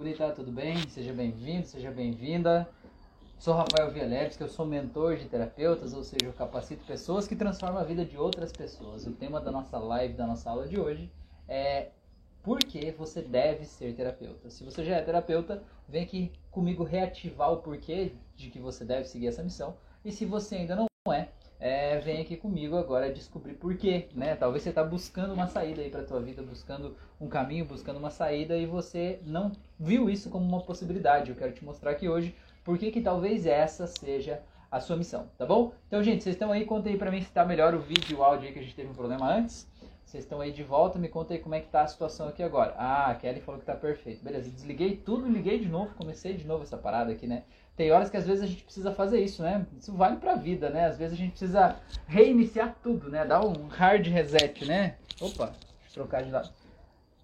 Bonita, tudo bem? Seja bem-vindo, seja bem-vinda. Sou Rafael que eu sou mentor de terapeutas, ou seja, eu capacito pessoas que transformam a vida de outras pessoas. O tema da nossa live, da nossa aula de hoje é por que você deve ser terapeuta. Se você já é terapeuta, vem aqui comigo reativar o porquê de que você deve seguir essa missão. E se você ainda não é, é, vem aqui comigo agora descobrir por quê, né? Talvez você está buscando uma saída aí para tua vida, buscando um caminho, buscando uma saída e você não viu isso como uma possibilidade. Eu quero te mostrar aqui hoje por que que talvez essa seja a sua missão, tá bom? Então, gente, vocês estão aí, conta aí para mim se está melhor o vídeo e o áudio aí que a gente teve um problema antes. Vocês estão aí de volta, me conta aí como é que tá a situação aqui agora. Ah, a Kelly falou que tá perfeito. Beleza, desliguei tudo, liguei de novo, comecei de novo essa parada aqui, né? Tem horas que às vezes a gente precisa fazer isso, né? Isso vale pra vida, né? Às vezes a gente precisa reiniciar tudo, né? Dar um hard reset, né? Opa, deixa eu trocar de lado.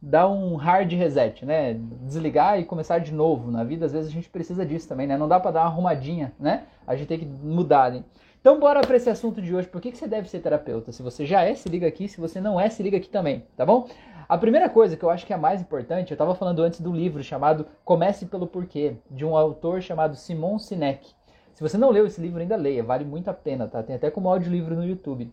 Dar um hard reset, né? Desligar e começar de novo. Na vida, às vezes a gente precisa disso também, né? Não dá pra dar uma arrumadinha, né? A gente tem que mudar, né? Então bora para esse assunto de hoje. Por que, que você deve ser terapeuta? Se você já é, se liga aqui. Se você não é, se liga aqui também, tá bom? A primeira coisa que eu acho que é a mais importante, eu estava falando antes do livro chamado Comece pelo Porquê, de um autor chamado Simon Sinek. Se você não leu esse livro, ainda leia, vale muito a pena, tá? Tem até como audiolivro no YouTube.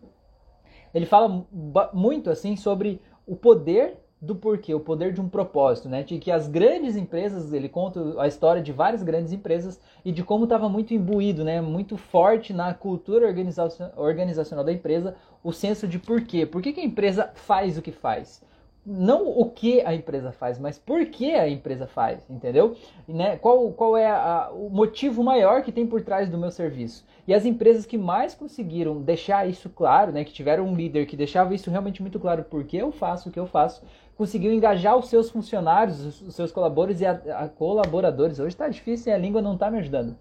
Ele fala muito assim sobre o poder do porquê, o poder de um propósito, né? De que as grandes empresas, ele conta a história de várias grandes empresas e de como estava muito imbuído, né? Muito forte na cultura organizacional da empresa o senso de porquê. Por que, que a empresa faz o que faz? Não o que a empresa faz, mas por que a empresa faz, entendeu? Né? Qual, qual é a, o motivo maior que tem por trás do meu serviço? E as empresas que mais conseguiram deixar isso claro, né, que tiveram um líder que deixava isso realmente muito claro, por que eu faço o que eu faço, conseguiu engajar os seus funcionários, os seus colaboradores e a, a colaboradores. Hoje está difícil e a língua não está me ajudando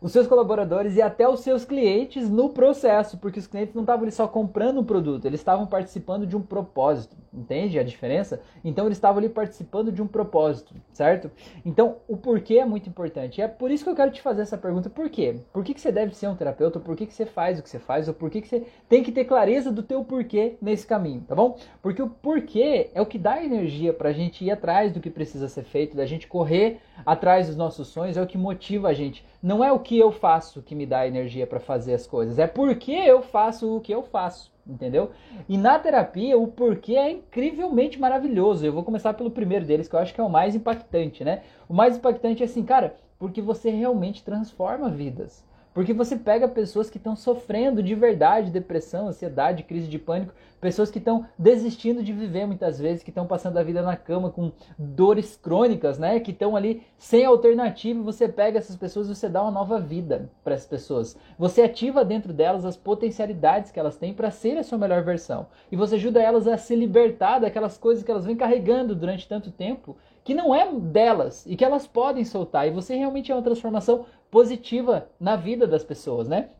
os seus colaboradores e até os seus clientes no processo, porque os clientes não estavam só comprando um produto, eles estavam participando de um propósito, entende a diferença? Então eles estavam ali participando de um propósito, certo? Então o porquê é muito importante. É por isso que eu quero te fazer essa pergunta: por quê? Por que, que você deve ser um terapeuta? Por que, que você faz o que você faz? Ou por que, que você tem que ter clareza do teu porquê nesse caminho, tá bom? Porque o porquê é o que dá energia pra gente ir atrás do que precisa ser feito, da gente correr atrás dos nossos sonhos, é o que motiva a gente. Não é o que eu faço que me dá energia para fazer as coisas, é porque eu faço o que eu faço, entendeu? E na terapia, o porquê é incrivelmente maravilhoso. Eu vou começar pelo primeiro deles, que eu acho que é o mais impactante, né? O mais impactante é assim, cara, porque você realmente transforma vidas. Porque você pega pessoas que estão sofrendo de verdade depressão, ansiedade, crise de pânico, pessoas que estão desistindo de viver muitas vezes, que estão passando a vida na cama com dores crônicas, né? Que estão ali sem alternativa, você pega essas pessoas e você dá uma nova vida para essas pessoas. Você ativa dentro delas as potencialidades que elas têm para ser a sua melhor versão. E você ajuda elas a se libertar daquelas coisas que elas vêm carregando durante tanto tempo que não é delas e que elas podem soltar. E você realmente é uma transformação positiva na vida das pessoas, né?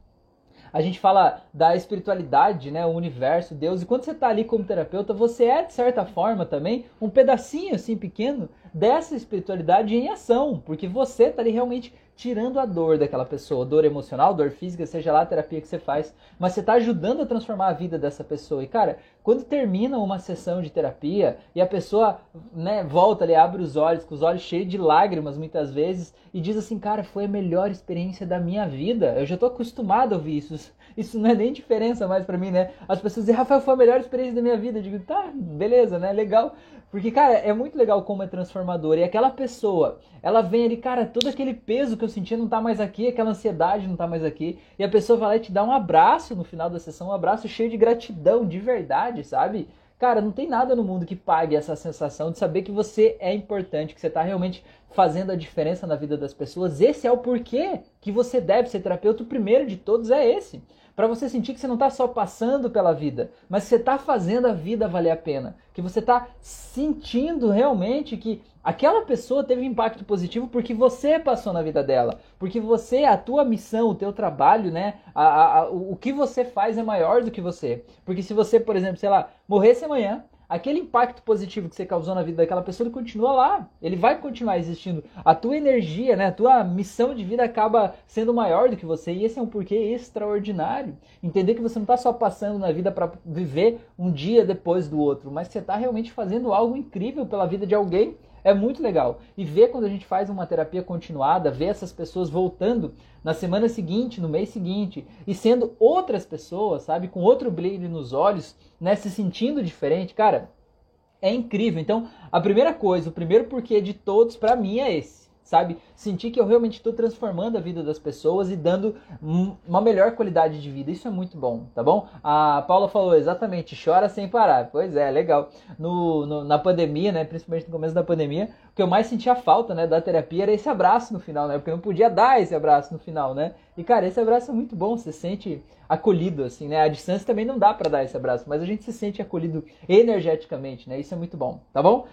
A gente fala da espiritualidade, né, o universo, Deus, e quando você está ali como terapeuta, você é, de certa forma, também um pedacinho assim pequeno dessa espiritualidade em ação, porque você está ali realmente tirando a dor daquela pessoa, dor emocional, dor física, seja lá a terapia que você faz, mas você está ajudando a transformar a vida dessa pessoa. E cara, quando termina uma sessão de terapia e a pessoa, né, volta ali, abre os olhos, com os olhos cheios de lágrimas muitas vezes e diz assim, cara, foi a melhor experiência da minha vida. Eu já estou acostumado a ouvir isso. Isso não é nem diferença mais para mim, né? As pessoas dizem, Rafael, foi a melhor experiência da minha vida. Eu digo, tá, beleza, né? Legal. Porque, cara, é muito legal como é transformador. E aquela pessoa, ela vem ali, cara, todo aquele peso que eu sentia não tá mais aqui, aquela ansiedade não tá mais aqui. E a pessoa vai lá e te dá um abraço no final da sessão, um abraço cheio de gratidão, de verdade, sabe? Cara, não tem nada no mundo que pague essa sensação de saber que você é importante, que você está realmente fazendo a diferença na vida das pessoas. Esse é o porquê que você deve ser terapeuta. O primeiro de todos é esse para você sentir que você não está só passando pela vida, mas você está fazendo a vida valer a pena, que você está sentindo realmente que aquela pessoa teve um impacto positivo porque você passou na vida dela, porque você, a tua missão, o teu trabalho, né, a, a, o que você faz é maior do que você, porque se você, por exemplo, sei lá, morresse amanhã aquele impacto positivo que você causou na vida daquela pessoa, ele continua lá. Ele vai continuar existindo. A tua energia, né, a tua missão de vida acaba sendo maior do que você. E esse é um porquê extraordinário. Entender que você não está só passando na vida para viver um dia depois do outro, mas você está realmente fazendo algo incrível pela vida de alguém É muito legal. E ver quando a gente faz uma terapia continuada, ver essas pessoas voltando na semana seguinte, no mês seguinte, e sendo outras pessoas, sabe, com outro brilho nos olhos, né, se sentindo diferente, cara, é incrível. Então, a primeira coisa, o primeiro porquê de todos para mim é esse sabe? Sentir que eu realmente estou transformando a vida das pessoas e dando uma melhor qualidade de vida. Isso é muito bom, tá bom? A Paula falou exatamente, chora sem parar. Pois é, legal. No, no, na pandemia, né? Principalmente no começo da pandemia, o que eu mais sentia falta, né, da terapia era esse abraço no final, né? Porque eu não podia dar esse abraço no final, né? E cara, esse abraço é muito bom, você se sente acolhido, assim, né? A distância também não dá para dar esse abraço, mas a gente se sente acolhido energeticamente, né? Isso é muito bom, tá bom?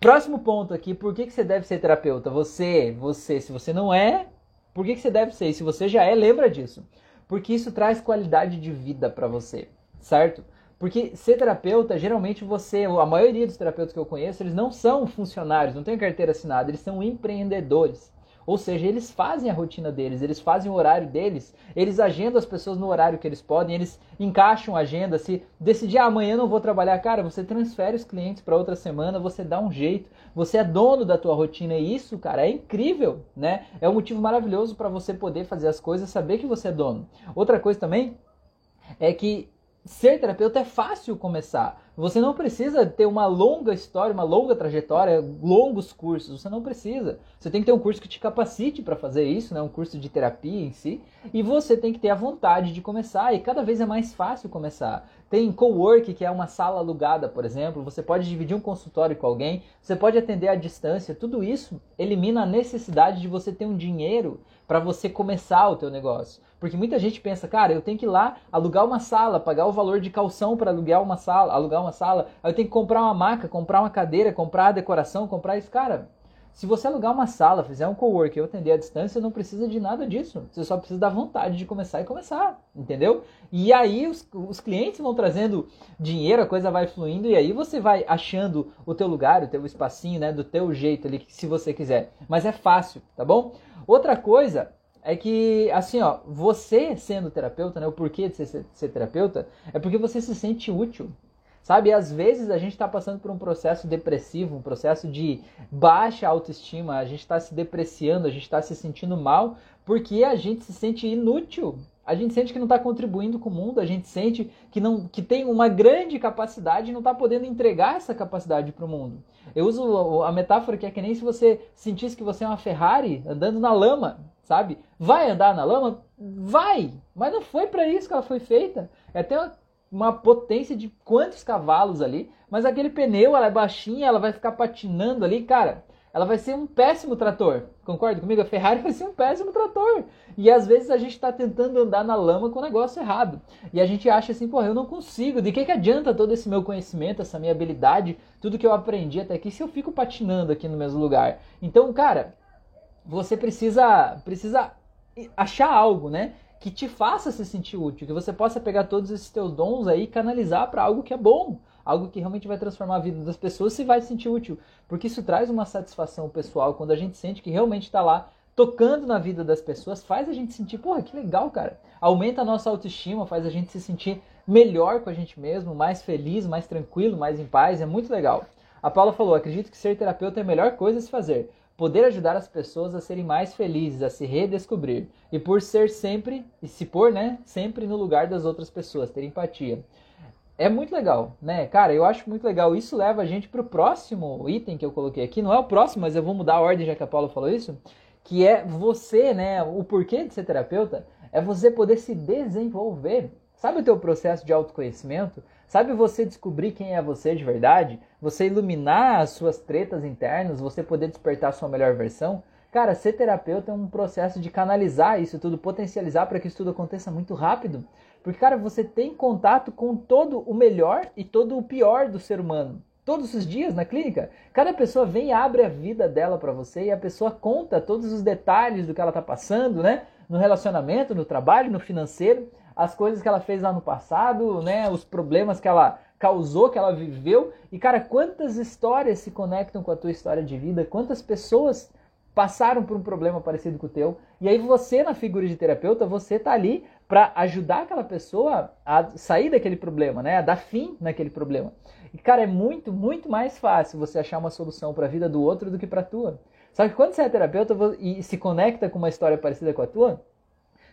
Próximo ponto aqui, por que, que você deve ser terapeuta? Você, você, se você não é, por que, que você deve ser? E se você já é, lembra disso. Porque isso traz qualidade de vida para você, certo? Porque ser terapeuta, geralmente você, a maioria dos terapeutas que eu conheço, eles não são funcionários, não têm carteira assinada, eles são empreendedores. Ou seja, eles fazem a rotina deles, eles fazem o horário deles, eles agendam as pessoas no horário que eles podem, eles encaixam a agenda. Se decidir ah, amanhã não vou trabalhar, cara, você transfere os clientes para outra semana, você dá um jeito, você é dono da tua rotina e isso, cara, é incrível, né? É um motivo maravilhoso para você poder fazer as coisas, saber que você é dono. Outra coisa também é que ser terapeuta é fácil começar. Você não precisa ter uma longa história, uma longa trajetória, longos cursos. Você não precisa. Você tem que ter um curso que te capacite para fazer isso, né? um curso de terapia em si. E você tem que ter a vontade de começar. E cada vez é mais fácil começar. Tem co-work, que é uma sala alugada, por exemplo. Você pode dividir um consultório com alguém. Você pode atender à distância. Tudo isso elimina a necessidade de você ter um dinheiro para você começar o teu negócio. Porque muita gente pensa, cara, eu tenho que ir lá alugar uma sala, pagar o valor de calção para alugar uma sala, alugar uma sala, aí eu tenho que comprar uma maca, comprar uma cadeira, comprar a decoração, comprar isso, cara. Se você alugar uma sala, fizer um cowork eu atender à distância, não precisa de nada disso. Você só precisa da vontade de começar e começar, entendeu? E aí os, os clientes vão trazendo dinheiro, a coisa vai fluindo e aí você vai achando o teu lugar, o teu espacinho, né, do teu jeito ali, se você quiser. Mas é fácil, tá bom? Outra coisa é que, assim, ó, você sendo terapeuta, né, o porquê de ser, ser terapeuta, é porque você se sente útil. Sabe, às vezes a gente está passando por um processo depressivo, um processo de baixa autoestima, a gente está se depreciando, a gente está se sentindo mal, porque a gente se sente inútil. A gente sente que não está contribuindo com o mundo, a gente sente que, não, que tem uma grande capacidade e não está podendo entregar essa capacidade para o mundo. Eu uso a metáfora que é que nem se você sentisse que você é uma Ferrari andando na lama, sabe? Vai andar na lama? Vai! Mas não foi para isso que ela foi feita. É até uma uma potência de quantos cavalos ali, mas aquele pneu, ela é baixinha, ela vai ficar patinando ali, cara. Ela vai ser um péssimo trator. Concorda comigo? A Ferrari vai ser um péssimo trator. E às vezes a gente está tentando andar na lama com o negócio errado. E a gente acha assim, pô, eu não consigo. De que, que adianta todo esse meu conhecimento, essa minha habilidade, tudo que eu aprendi até aqui, se eu fico patinando aqui no mesmo lugar? Então, cara, você precisa, precisa achar algo, né? Que te faça se sentir útil, que você possa pegar todos esses teus dons aí e canalizar para algo que é bom, algo que realmente vai transformar a vida das pessoas e vai se sentir útil, porque isso traz uma satisfação pessoal quando a gente sente que realmente está lá tocando na vida das pessoas, faz a gente sentir, porra, que legal, cara. Aumenta a nossa autoestima, faz a gente se sentir melhor com a gente mesmo, mais feliz, mais tranquilo, mais em paz, é muito legal. A Paula falou: acredito que ser terapeuta é a melhor coisa a se fazer poder ajudar as pessoas a serem mais felizes, a se redescobrir e por ser sempre e se pôr, né, sempre no lugar das outras pessoas, ter empatia. É muito legal, né? Cara, eu acho muito legal. Isso leva a gente para o próximo item que eu coloquei aqui. Não é o próximo, mas eu vou mudar a ordem já que a Paula falou isso. Que é você, né? O porquê de ser terapeuta é você poder se desenvolver. Sabe o teu processo de autoconhecimento? Sabe você descobrir quem é você de verdade? Você iluminar as suas tretas internas, você poder despertar a sua melhor versão? Cara, ser terapeuta é um processo de canalizar isso tudo, potencializar para que isso tudo aconteça muito rápido. Porque, cara, você tem contato com todo o melhor e todo o pior do ser humano. Todos os dias na clínica. Cada pessoa vem e abre a vida dela para você e a pessoa conta todos os detalhes do que ela está passando, né? No relacionamento, no trabalho, no financeiro as coisas que ela fez lá no passado, né, os problemas que ela causou, que ela viveu. E cara, quantas histórias se conectam com a tua história de vida? Quantas pessoas passaram por um problema parecido com o teu? E aí você na figura de terapeuta, você tá ali para ajudar aquela pessoa a sair daquele problema, né, a dar fim naquele problema. E cara, é muito, muito mais fácil você achar uma solução para a vida do outro do que para tua. Só que quando você é terapeuta e se conecta com uma história parecida com a tua,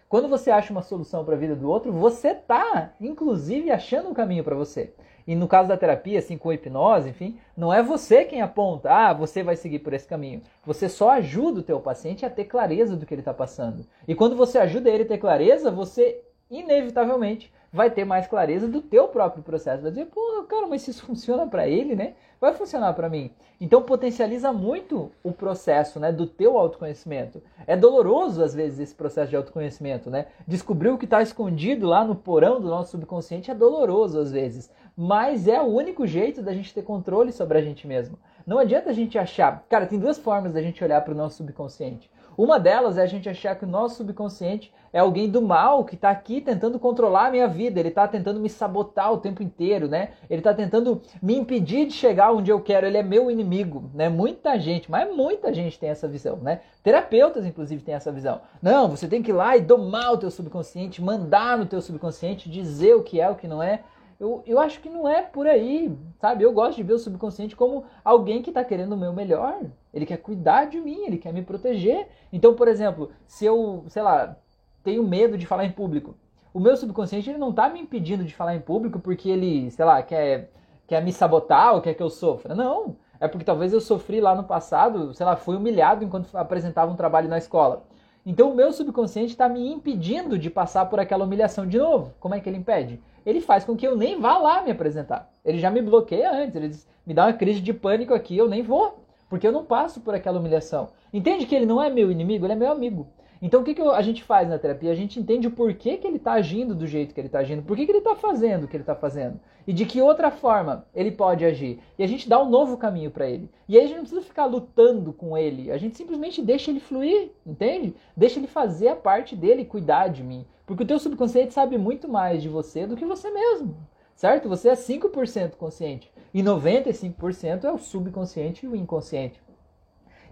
quando você acha uma solução para a vida do outro, você tá, inclusive, achando um caminho para você. E no caso da terapia, assim, com hipnose, enfim, não é você quem aponta, ah, você vai seguir por esse caminho. Você só ajuda o teu paciente a ter clareza do que ele está passando. E quando você ajuda ele a ter clareza, você inevitavelmente vai ter mais clareza do teu próprio processo. Vai dizer, pô, cara, mas isso funciona para ele, né? Vai funcionar para mim. Então potencializa muito o processo, né, do teu autoconhecimento. É doloroso às vezes esse processo de autoconhecimento, né? Descobrir o que está escondido lá no porão do nosso subconsciente é doloroso às vezes, mas é o único jeito da gente ter controle sobre a gente mesmo. Não adianta a gente achar, cara, tem duas formas da gente olhar para o nosso subconsciente. Uma delas é a gente achar que o nosso subconsciente é alguém do mal que está aqui tentando controlar a minha vida, ele está tentando me sabotar o tempo inteiro, né? Ele está tentando me impedir de chegar onde eu quero, ele é meu inimigo, né? Muita gente, mas muita gente tem essa visão, né? Terapeutas, inclusive, têm essa visão. Não, você tem que ir lá e domar o teu subconsciente, mandar no teu subconsciente, dizer o que é, o que não é. Eu, eu acho que não é por aí, sabe? Eu gosto de ver o subconsciente como alguém que está querendo o meu melhor. Ele quer cuidar de mim, ele quer me proteger. Então, por exemplo, se eu, sei lá, tenho medo de falar em público, o meu subconsciente ele não está me impedindo de falar em público porque ele, sei lá, quer, quer me sabotar ou quer que eu sofra. Não. É porque talvez eu sofri lá no passado, sei lá, fui humilhado enquanto apresentava um trabalho na escola. Então o meu subconsciente está me impedindo de passar por aquela humilhação de novo. Como é que ele impede? Ele faz com que eu nem vá lá me apresentar. Ele já me bloqueia antes, ele me dá uma crise de pânico aqui, eu nem vou, porque eu não passo por aquela humilhação. Entende que ele não é meu inimigo, ele é meu amigo. Então o que, que a gente faz na terapia? A gente entende o porquê que ele está agindo do jeito que ele está agindo, por que, ele está fazendo o que ele está fazendo e de que outra forma ele pode agir. E a gente dá um novo caminho para ele. E aí a gente não precisa ficar lutando com ele, a gente simplesmente deixa ele fluir, entende? Deixa ele fazer a parte dele cuidar de mim. Porque o teu subconsciente sabe muito mais de você do que você mesmo, certo? Você é 5% consciente e 95% é o subconsciente e o inconsciente.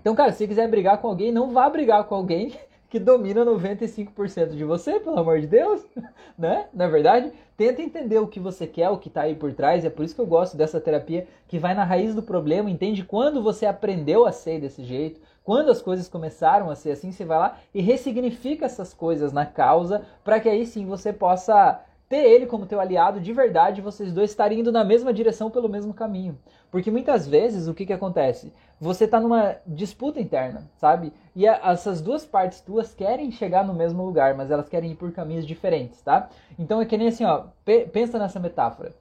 Então, cara, se quiser brigar com alguém, não vá brigar com alguém que domina 95% de você, pelo amor de Deus, né? Na é verdade, tenta entender o que você quer, o que está aí por trás. É por isso que eu gosto dessa terapia que vai na raiz do problema, entende quando você aprendeu a ser desse jeito, quando as coisas começaram a ser assim, você vai lá e ressignifica essas coisas na causa, para que aí sim você possa ter ele como teu aliado de verdade, vocês dois estarem indo na mesma direção pelo mesmo caminho. Porque muitas vezes o que, que acontece? Você está numa disputa interna, sabe? E a, essas duas partes tuas querem chegar no mesmo lugar, mas elas querem ir por caminhos diferentes, tá? Então é que nem assim, ó, pensa nessa metáfora.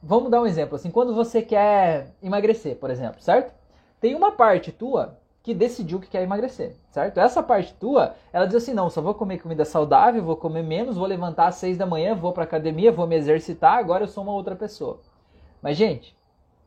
Vamos dar um exemplo, assim, quando você quer emagrecer, por exemplo, certo? Tem uma parte tua que decidiu que quer emagrecer, certo? Essa parte tua, ela diz assim, não, só vou comer comida saudável, vou comer menos, vou levantar às seis da manhã, vou pra academia, vou me exercitar, agora eu sou uma outra pessoa. Mas, gente,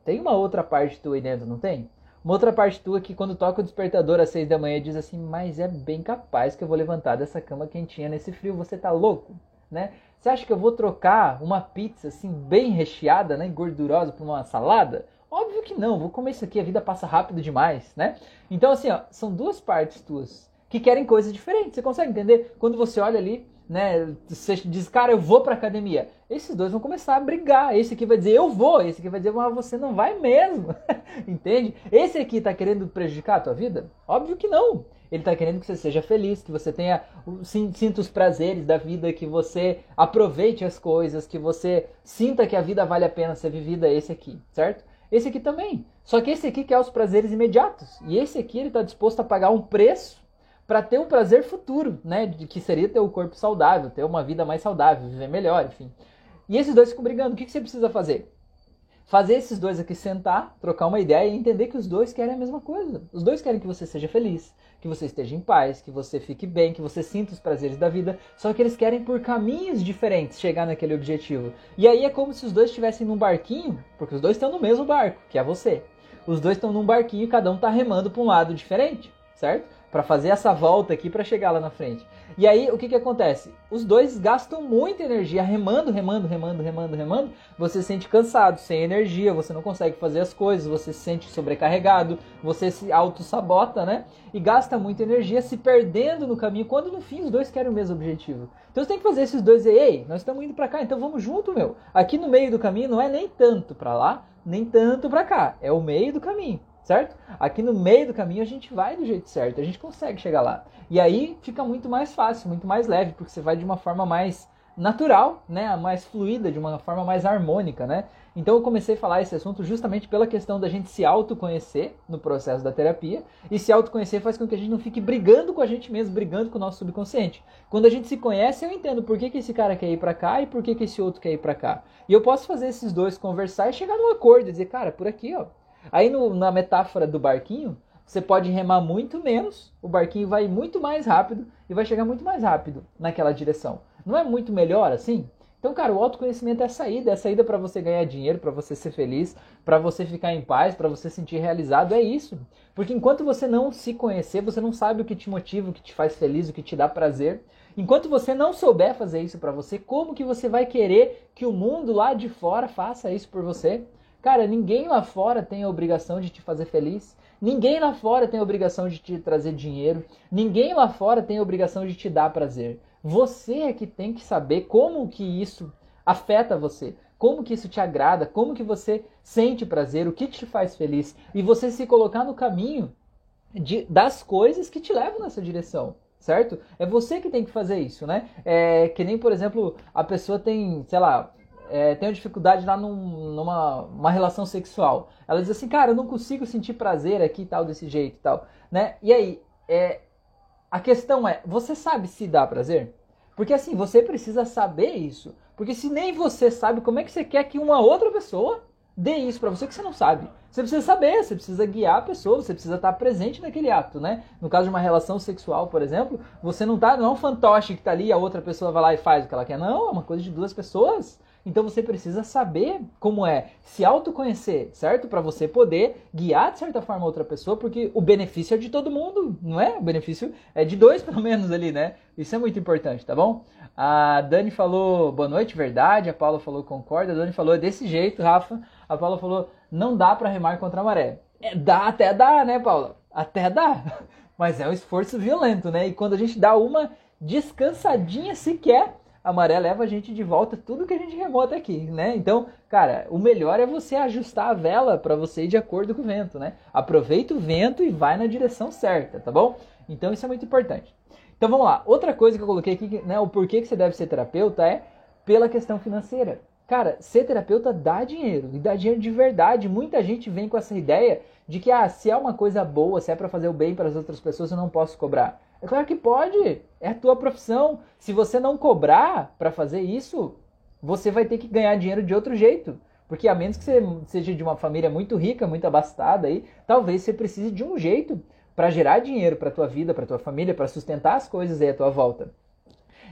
tem uma outra parte tua aí dentro, não tem? Uma outra parte tua que quando toca o despertador às seis da manhã diz assim, mas é bem capaz que eu vou levantar dessa cama quentinha nesse frio, você tá louco, né? Você acha que eu vou trocar uma pizza assim bem recheada, né, gordurosa por uma salada? Óbvio que não, vou comer isso aqui, a vida passa rápido demais, né? Então, assim, ó, são duas partes tuas que querem coisas diferentes. Você consegue entender? Quando você olha ali, né, você diz, cara, eu vou pra academia. Esses dois vão começar a brigar. Esse aqui vai dizer, eu vou. Esse aqui vai dizer, mas você não vai mesmo. Entende? Esse aqui tá querendo prejudicar a tua vida? Óbvio que não. Ele tá querendo que você seja feliz, que você tenha, sinta os prazeres da vida, que você aproveite as coisas, que você sinta que a vida vale a pena ser vivida, esse aqui, certo? Esse aqui também. Só que esse aqui quer os prazeres imediatos. E esse aqui ele está disposto a pagar um preço para ter um prazer futuro, né? De que seria ter o um corpo saudável, ter uma vida mais saudável, viver melhor, enfim. E esses dois ficam brigando. O que, que você precisa fazer? Fazer esses dois aqui sentar, trocar uma ideia e entender que os dois querem a mesma coisa. Os dois querem que você seja feliz que você esteja em paz, que você fique bem, que você sinta os prazeres da vida, só que eles querem por caminhos diferentes chegar naquele objetivo. E aí é como se os dois estivessem num barquinho, porque os dois estão no mesmo barco, que é você. Os dois estão num barquinho e cada um está remando para um lado diferente. certo? Para fazer essa volta aqui para chegar lá na frente. E aí, o que que acontece? Os dois gastam muita energia remando, remando, remando, remando, remando. Você se sente cansado, sem energia, você não consegue fazer as coisas, você se sente sobrecarregado, você se auto-sabota, né? E gasta muita energia se perdendo no caminho, quando no fim os dois querem o mesmo objetivo. Então você tem que fazer esses dois e, ei, nós estamos indo para cá, então vamos junto, meu. Aqui no meio do caminho não é nem tanto para lá, nem tanto para cá, é o meio do caminho certo? Aqui no meio do caminho a gente vai do jeito certo, a gente consegue chegar lá. E aí fica muito mais fácil, muito mais leve, porque você vai de uma forma mais natural, né, mais fluida, de uma forma mais harmônica, né? Então eu comecei a falar esse assunto justamente pela questão da gente se autoconhecer no processo da terapia, e se autoconhecer faz com que a gente não fique brigando com a gente mesmo, brigando com o nosso subconsciente. Quando a gente se conhece, eu entendo por que, que esse cara quer ir para cá e por que, que esse outro quer ir para cá. E eu posso fazer esses dois conversar e chegar num acordo, dizer, cara, por aqui, ó, Aí no, na metáfora do barquinho, você pode remar muito menos, o barquinho vai muito mais rápido e vai chegar muito mais rápido naquela direção. Não é muito melhor assim? Então, cara, o autoconhecimento é a saída, é a saída para você ganhar dinheiro, para você ser feliz, para você ficar em paz, para você se sentir realizado, é isso. Porque enquanto você não se conhecer, você não sabe o que te motiva, o que te faz feliz, o que te dá prazer. Enquanto você não souber fazer isso para você, como que você vai querer que o mundo lá de fora faça isso por você? Cara, ninguém lá fora tem a obrigação de te fazer feliz. Ninguém lá fora tem a obrigação de te trazer dinheiro. Ninguém lá fora tem a obrigação de te dar prazer. Você é que tem que saber como que isso afeta você, como que isso te agrada, como que você sente prazer, o que te faz feliz e você se colocar no caminho de, das coisas que te levam nessa direção certo? É você que tem que fazer isso, né? É que nem, por exemplo, a pessoa tem, sei lá, é, tenho dificuldade lá num, numa uma relação sexual. Ela diz assim, cara, eu não consigo sentir prazer aqui e tal, desse jeito e tal, né? E aí, é, a questão é, você sabe se dá prazer? Porque assim, você precisa saber isso. Porque se nem você sabe, como é que você quer que uma outra pessoa dê isso para você que você não sabe? Você precisa saber, você precisa guiar a pessoa, você precisa estar presente naquele ato, né? No caso de uma relação sexual, por exemplo, você não tá, não é um fantoche que tá ali, a outra pessoa vai lá e faz o que ela quer. Não, é uma coisa de duas pessoas então você precisa saber como é se autoconhecer, certo? Para você poder guiar de certa forma outra pessoa, porque o benefício é de todo mundo, não é? O benefício é de dois pelo menos ali, né? Isso é muito importante, tá bom? A Dani falou boa noite, verdade. A Paula falou concorda. A Dani falou é desse jeito, Rafa. A Paula falou não dá para remar contra a maré. É, dá, até dá, né, Paula? Até dá. Mas é um esforço violento, né? E quando a gente dá uma descansadinha sequer, a maré leva a gente de volta tudo que a gente remou até aqui, né? Então, cara, o melhor é você ajustar a vela para você ir de acordo com o vento, né? Aproveita o vento e vai na direção certa, tá bom? Então isso é muito importante. Então vamos lá. Outra coisa que eu coloquei aqui, né, o porquê que você deve ser terapeuta é pela questão financeira. Cara, ser terapeuta dá dinheiro, e dá dinheiro de verdade. Muita gente vem com essa ideia de que ah, se é uma coisa boa, se é para fazer o bem para as outras pessoas, eu não posso cobrar. É claro que pode. É a tua profissão. Se você não cobrar para fazer isso, você vai ter que ganhar dinheiro de outro jeito. Porque a menos que você seja de uma família muito rica, muito abastada aí, talvez você precise de um jeito para gerar dinheiro para tua vida, para tua família, para sustentar as coisas aí à tua volta.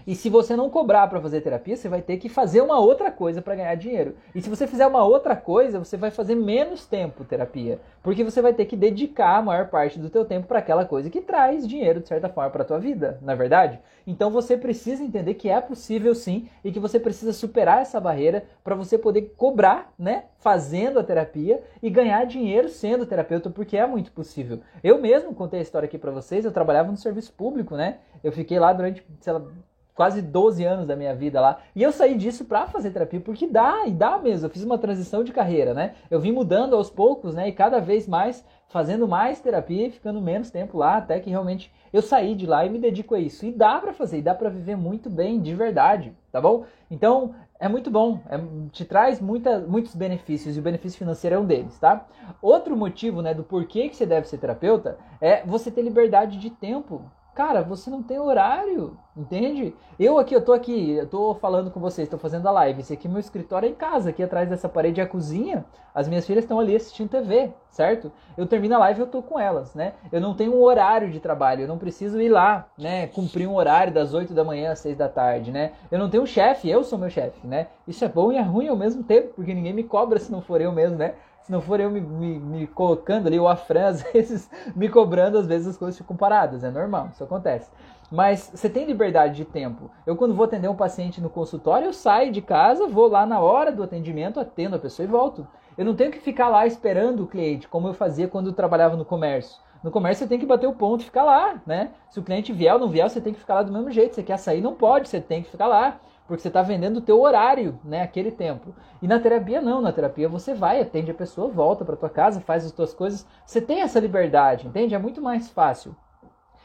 E se você não cobrar para fazer terapia, você vai ter que fazer uma outra coisa para ganhar dinheiro. E se você fizer uma outra coisa, você vai fazer menos tempo terapia, porque você vai ter que dedicar a maior parte do teu tempo para aquela coisa que traz dinheiro de certa forma para tua vida, na é verdade? Então você precisa entender que é possível sim e que você precisa superar essa barreira para você poder cobrar, né, fazendo a terapia e ganhar dinheiro sendo terapeuta, porque é muito possível. Eu mesmo contei a história aqui para vocês, eu trabalhava no serviço público, né? Eu fiquei lá durante, sei lá, quase 12 anos da minha vida lá. E eu saí disso para fazer terapia, porque dá, e dá mesmo. Eu fiz uma transição de carreira, né? Eu vim mudando aos poucos, né? E cada vez mais fazendo mais terapia e ficando menos tempo lá, até que realmente eu saí de lá e me dedico a isso. E dá para fazer, e dá para viver muito bem, de verdade, tá bom? Então, é muito bom, é, te traz muita, muitos benefícios e o benefício financeiro é um deles, tá? Outro motivo, né, do porquê que você deve ser terapeuta é você ter liberdade de tempo Cara, você não tem horário, entende? Eu aqui, eu tô aqui, eu tô falando com vocês, tô fazendo a live. Esse aqui é meu escritório é em casa, aqui atrás dessa parede é a cozinha. As minhas filhas estão ali assistindo TV, certo? Eu termino a live eu tô com elas, né? Eu não tenho um horário de trabalho, eu não preciso ir lá, né? Cumprir um horário das 8 da manhã às 6 da tarde, né? Eu não tenho um chefe, eu sou meu chefe, né? Isso é bom e é ruim ao mesmo tempo, porque ninguém me cobra se não for eu mesmo, né? Se não for eu me, me, me colocando ali, o Afran, às vezes, me cobrando, às vezes as coisas ficam paradas, é normal, isso acontece. Mas você tem liberdade de tempo. Eu, quando vou atender um paciente no consultório, eu saio de casa, vou lá na hora do atendimento, atendo a pessoa e volto. Eu não tenho que ficar lá esperando o cliente, como eu fazia quando eu trabalhava no comércio. No comércio você tem que bater o ponto e ficar lá, né? Se o cliente vier ou não vier, você tem que ficar lá do mesmo jeito. Você quer sair, não pode, você tem que ficar lá. Porque você está vendendo o teu horário, né? Aquele tempo. E na terapia não, na terapia você vai, atende a pessoa, volta para tua casa, faz as tuas coisas. Você tem essa liberdade, entende? É muito mais fácil.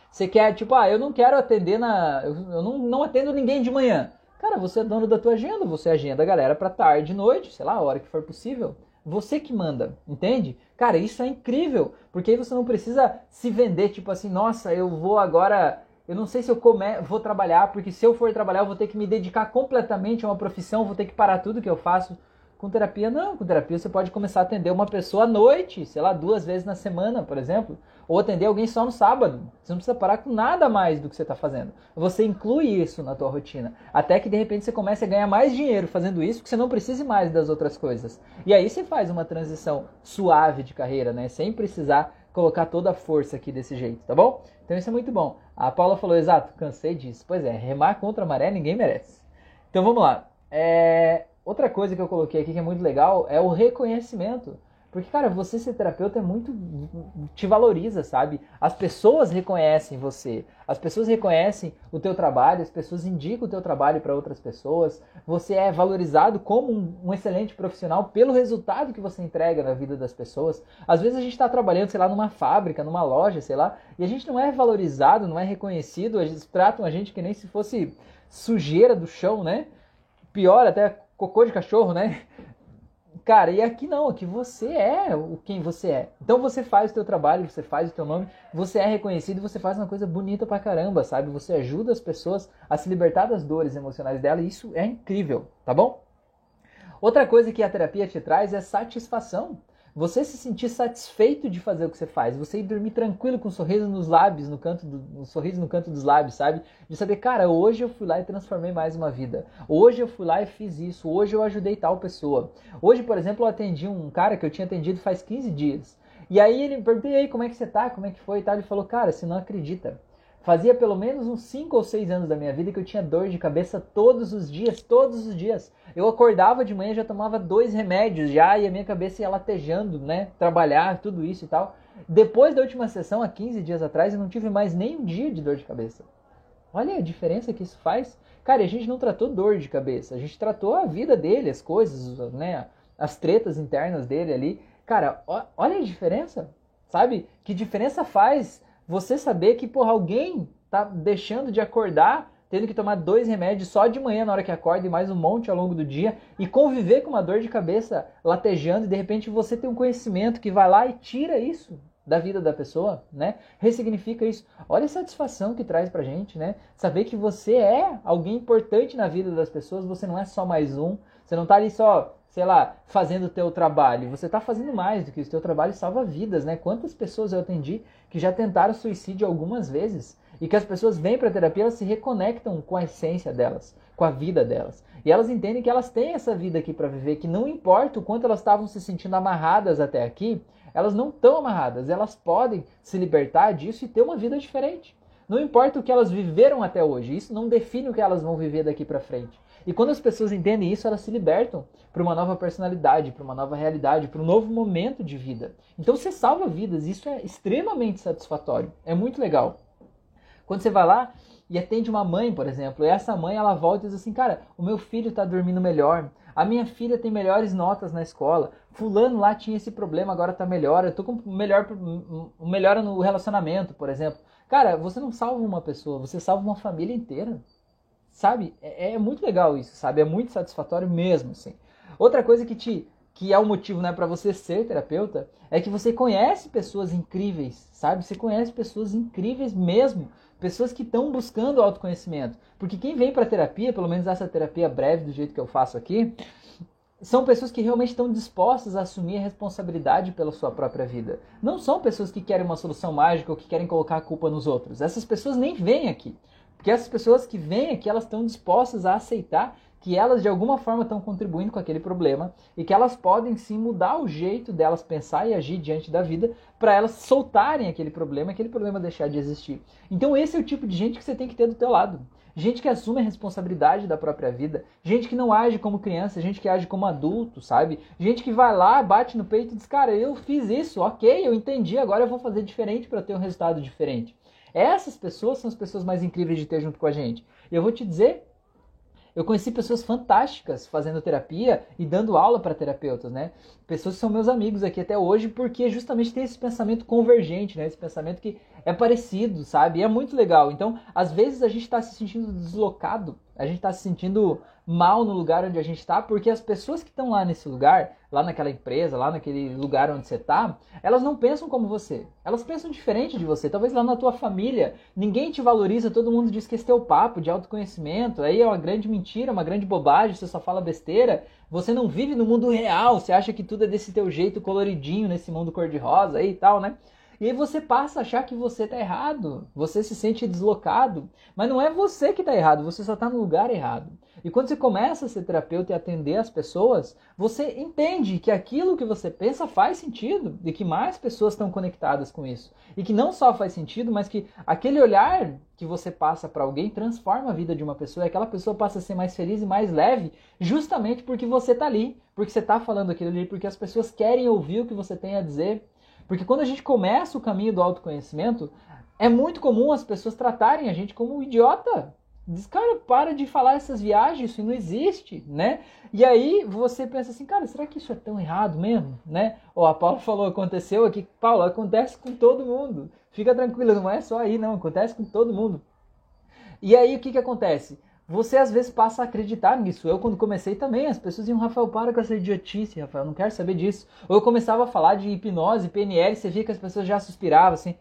Você quer, tipo, ah, eu não quero atender na. Eu não, não atendo ninguém de manhã. Cara, você é dono da tua agenda, você agenda a galera para tarde, noite, sei lá, a hora que for possível. Você que manda, entende? Cara, isso é incrível, porque aí você não precisa se vender, tipo assim, nossa, eu vou agora, eu não sei se eu come... vou trabalhar, porque se eu for trabalhar eu vou ter que me dedicar completamente a uma profissão, vou ter que parar tudo que eu faço. Com terapia, não. Com terapia, você pode começar a atender uma pessoa à noite, sei lá, duas vezes na semana, por exemplo. Ou atender alguém só no sábado. Você não precisa parar com nada mais do que você está fazendo. Você inclui isso na tua rotina. Até que, de repente, você comece a ganhar mais dinheiro fazendo isso, que você não precise mais das outras coisas. E aí você faz uma transição suave de carreira, né? Sem precisar colocar toda a força aqui desse jeito, tá bom? Então isso é muito bom. A Paula falou, exato, cansei disso. Pois é, remar contra a maré ninguém merece. Então vamos lá. É... Outra coisa que eu coloquei aqui que é muito legal é o reconhecimento. Porque, cara, você ser terapeuta é muito. te valoriza, sabe? As pessoas reconhecem você. As pessoas reconhecem o teu trabalho, as pessoas indicam o teu trabalho para outras pessoas. Você é valorizado como um, um, excelente profissional pelo resultado que você entrega na vida das pessoas. Às vezes a gente está trabalhando, sei lá, numa fábrica, numa loja, sei lá, e a gente não é valorizado, não é reconhecido. Eles tratam a gente que nem se fosse sujeira do chão, né? Pior, até cocô de cachorro, né? Cara, e aqui não, aqui você é o quem você é. Então você faz o teu trabalho, você faz o teu nome, você é reconhecido você faz uma coisa bonita pra caramba, sabe? Você ajuda as pessoas a se libertar das dores emocionais dela e isso é incrível, tá bom? Outra coisa que a terapia te traz é satisfação. Você se sentir satisfeito de fazer o que você faz, você ir dormir tranquilo com um sorriso nos lábios, no canto do, um sorriso no canto dos lábios, sabe? De saber, cara, hoje eu fui lá e transformei mais uma vida. Hoje eu fui lá e fiz isso. Hoje eu ajudei tal pessoa. Hoje, por exemplo, eu atendi um cara que eu tinha atendido faz 15 dias. E aí ele perguntei aí como é que você tá, como é que foi e tal. Ele falou, cara, você não acredita. Fazia pelo menos uns 5 ou 6 anos da minha vida que eu tinha dor de cabeça todos os dias, todos os dias. Eu acordava de manhã, já tomava dois remédios já e a minha cabeça ia latejando, né? Trabalhar, tudo isso e tal. Depois da última sessão, há 15 dias atrás, eu não tive mais nem um dia de dor de cabeça. Olha a diferença que isso faz. Cara, a gente não tratou dor de cabeça, a gente tratou a vida dele, as coisas, né? As tretas internas dele ali. Cara, olha a diferença, sabe? Que diferença faz você saber que, porra, alguém tá deixando de acordar, tendo que tomar dois remédios só de manhã na hora que acorda e mais um monte ao longo do dia, e conviver com uma dor de cabeça latejando, e de repente você tem um conhecimento que vai lá e tira isso da vida da pessoa, né? Ressignifica isso. Olha a satisfação que traz pra gente, né? Saber que você é alguém importante na vida das pessoas, você não é só mais um, você não tá ali só sei lá, fazendo o teu trabalho. Você está fazendo mais do que isso. O teu trabalho salva vidas, né? Quantas pessoas eu atendi que já tentaram suicídio algumas vezes e que as pessoas vêm para a terapia, elas se reconectam com a essência delas, com a vida delas. E elas entendem que elas têm essa vida aqui para viver, que não importa o quanto elas estavam se sentindo amarradas até aqui, elas não estão amarradas, elas podem se libertar disso e ter uma vida diferente. Não importa o que elas viveram até hoje, isso não define o que elas vão viver daqui para frente. E quando as pessoas entendem isso, elas se libertam para uma nova personalidade, para uma nova realidade, para um novo momento de vida. Então você salva vidas, isso é extremamente satisfatório, é muito legal. Quando você vai lá e atende uma mãe, por exemplo, e essa mãe ela volta e diz assim: Cara, o meu filho está dormindo melhor, a minha filha tem melhores notas na escola, Fulano lá tinha esse problema, agora está melhor, eu estou com melhor, melhora no relacionamento, por exemplo. Cara, você não salva uma pessoa, você salva uma família inteira. Sabe? É, é muito legal isso, sabe? É muito satisfatório mesmo, assim. Outra coisa que te que é o motivo, né, para você ser terapeuta, é que você conhece pessoas incríveis, sabe? Você conhece pessoas incríveis mesmo, pessoas que estão buscando autoconhecimento. Porque quem vem para terapia, pelo menos essa terapia breve do jeito que eu faço aqui, são pessoas que realmente estão dispostas a assumir a responsabilidade pela sua própria vida. Não são pessoas que querem uma solução mágica ou que querem colocar a culpa nos outros. Essas pessoas nem vêm aqui. Porque essas pessoas que vêm aqui, elas estão dispostas a aceitar que que elas de alguma forma estão contribuindo com aquele problema e que elas podem sim mudar o jeito delas pensar e agir diante da vida para elas soltarem aquele problema, aquele problema deixar de existir. Então esse é o tipo de gente que você tem que ter do teu lado. Gente que assume a responsabilidade da própria vida, gente que não age como criança, gente que age como adulto, sabe? Gente que vai lá, bate no peito e diz: "Cara, eu fiz isso, OK, eu entendi, agora eu vou fazer diferente para ter um resultado diferente". Essas pessoas são as pessoas mais incríveis de ter junto com a gente. Eu vou te dizer eu conheci pessoas fantásticas fazendo terapia e dando aula para terapeutas, né? Pessoas que são meus amigos aqui até hoje porque justamente tem esse pensamento convergente, né? Esse pensamento que é parecido, sabe? E é muito legal. Então, às vezes a gente está se sentindo deslocado, a gente está se sentindo mal no lugar onde a gente está, porque as pessoas que estão lá nesse lugar, lá naquela empresa, lá naquele lugar onde você está, elas não pensam como você. Elas pensam diferente de você. Talvez lá na tua família, ninguém te valoriza, todo mundo diz que esse teu papo de autoconhecimento aí é uma grande mentira, uma grande bobagem, você só fala besteira. Você não vive no mundo real, você acha que tudo é desse teu jeito coloridinho, nesse mundo cor-de-rosa aí e tal, né? E aí você passa a achar que você está errado, você se sente deslocado, mas não é você que está errado, você só está no lugar errado. E quando você começa a ser terapeuta e atender as pessoas, você entende que aquilo que você pensa faz sentido e que mais pessoas estão conectadas com isso. E que não só faz sentido, mas que aquele olhar que você passa para alguém transforma a vida de uma pessoa e aquela pessoa passa a ser mais feliz e mais leve, justamente porque você está ali, porque você está falando aquilo ali, porque as pessoas querem ouvir o que você tem a dizer. Porque quando a gente começa o caminho do autoconhecimento, é muito comum as pessoas tratarem a gente como um idiota. Diz, cara, para de falar essas viagens, isso não existe, né? E aí você pensa assim, cara, será que isso é tão errado mesmo, né? Ou a Paula falou, aconteceu aqui. Paula, acontece com todo mundo. Fica tranquila, não é só aí, não, acontece com todo mundo. E aí o que que acontece? você às vezes passa a acreditar nisso. Eu, quando comecei também, as pessoas iam, Rafael, para com essa idiotice, Rafael, não quero saber disso. Ou eu começava a falar de hipnose, PNL, você via que as pessoas já suspiravam assim.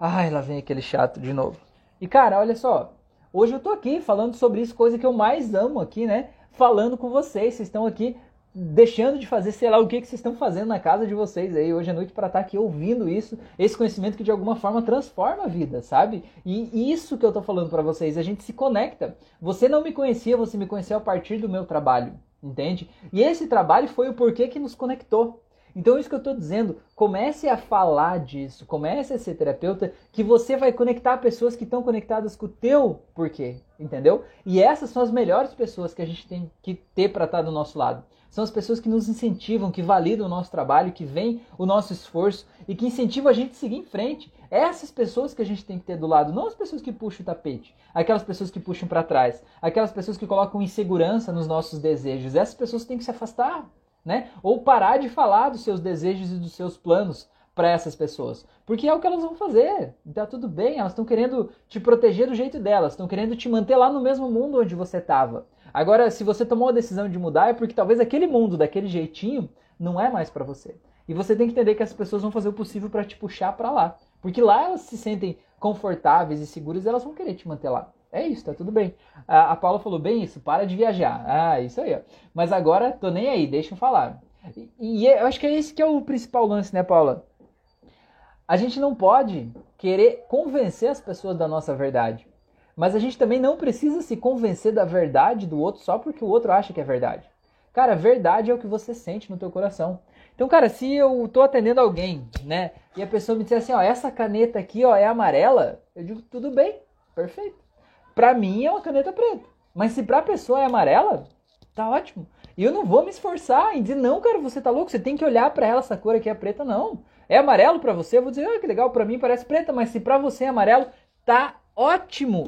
Ai, lá vem aquele chato de novo. E cara, olha só, hoje eu tô aqui falando sobre isso, coisa que eu mais amo aqui, né? Falando com vocês, vocês estão aqui deixando de fazer, sei lá, o que, que vocês estão fazendo na casa de vocês aí hoje à noite para estar tá aqui ouvindo isso, esse conhecimento que de alguma forma transforma a vida, sabe? E isso que eu tô falando para vocês, a gente se conecta. Você não me conhecia, você me conheceu a partir do meu trabalho, entende? E esse trabalho foi o porquê que nos conectou. Então, isso que eu estou dizendo, comece a falar disso, comece a ser terapeuta, que você vai conectar pessoas que estão conectadas com o teu porquê, entendeu? E essas são as melhores pessoas que a gente tem que ter para estar tá do nosso lado. São as pessoas que nos incentivam, que validam o nosso trabalho, que veem o nosso esforço e que incentivam a gente a seguir em frente. Essas pessoas que a gente tem que ter do lado, não as pessoas que puxam o tapete, aquelas pessoas que puxam para trás, aquelas pessoas que colocam insegurança nos nossos desejos. Essas pessoas têm que se afastar, né? Ou parar de falar dos seus desejos e dos seus planos para essas pessoas. Porque é o que elas vão fazer. Tá tudo bem, elas estão querendo te proteger do jeito delas, estão querendo te manter lá no mesmo mundo onde você estava. Agora, se você tomou a decisão de mudar, é porque talvez aquele mundo, daquele jeitinho, não é mais para você. E você tem que entender que as pessoas vão fazer o possível para te puxar para lá. Porque lá elas se sentem confortáveis e seguras elas vão querer te manter lá. É isso, tá tudo bem. A, a Paula falou bem isso, para de viajar. Ah, isso aí, ó. Mas agora, tô nem aí, deixa eu falar. E, e eu acho que é esse que é o principal lance, né, Paula? A gente não pode querer convencer as pessoas da nossa verdade. Mas a gente também não precisa se convencer da verdade do outro só porque o outro acha que é verdade. Cara, verdade é o que você sente no teu coração. Então, cara, se eu tô atendendo alguém, né, e a pessoa me disser assim, ó, essa caneta aqui, ó, é amarela, eu digo, tudo bem, perfeito. Pra mim é uma caneta preta. Mas se pra pessoa é amarela, tá ótimo. E eu não vou me esforçar em dizer, não, cara, você tá louco, você tem que olhar para ela, essa cor aqui é preta, não. É amarelo para você, eu vou dizer, ah, que legal, para mim parece preta, mas se para você é amarelo, tá ótimo.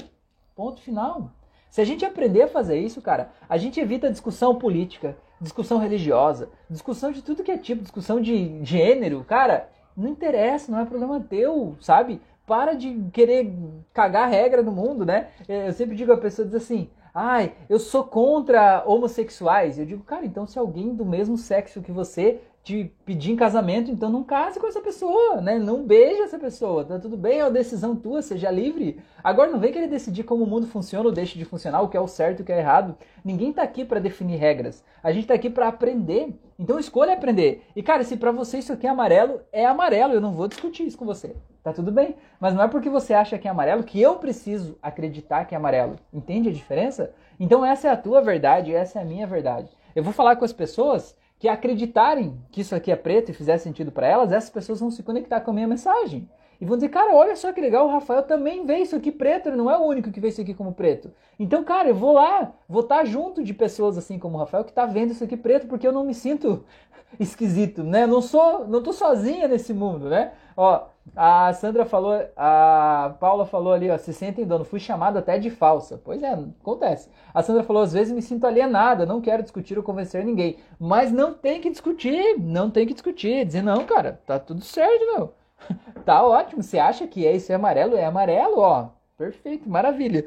Ponto final. Se a gente aprender a fazer isso, cara, a gente evita discussão política, discussão religiosa, discussão de tudo que é tipo, discussão de gênero, cara, não interessa, não é problema teu, sabe? Para de querer cagar regra no mundo, né? Eu sempre digo a pessoa diz assim: "Ai, eu sou contra homossexuais". Eu digo: "Cara, então se alguém do mesmo sexo que você te pedir em casamento, então não case com essa pessoa, né? Não beije essa pessoa, tá tudo bem, é uma decisão tua, seja livre. Agora não vem querer decidir como o mundo funciona ou deixa de funcionar, o que é o certo o que é errado. Ninguém tá aqui para definir regras. A gente tá aqui para aprender. Então escolha aprender. E cara, se para você isso aqui é amarelo, é amarelo, eu não vou discutir isso com você. Tá tudo bem? Mas não é porque você acha que é amarelo que eu preciso acreditar que é amarelo. Entende a diferença? Então essa é a tua verdade, essa é a minha verdade. Eu vou falar com as pessoas que acreditarem que isso aqui é preto e fizer sentido para elas, essas pessoas vão se conectar com a minha mensagem. E vão dizer, cara, olha só que legal, o Rafael também vê isso aqui preto, ele não é o único que vê isso aqui como preto. Então, cara, eu vou lá, vou estar junto de pessoas assim como o Rafael que está vendo isso aqui preto, porque eu não me sinto esquisito, né? Não sou, não tô sozinha nesse mundo, né? Ó, a Sandra falou, a Paula falou ali, ó, se sentem dono, fui chamado até de falsa. Pois é, acontece. A Sandra falou, às vezes me sinto alienada, não quero discutir ou convencer ninguém. Mas não tem que discutir, não tem que discutir. Dizer, não, cara, tá tudo certo, meu. tá ótimo, você acha que é isso é amarelo? É amarelo, ó. Perfeito, maravilha.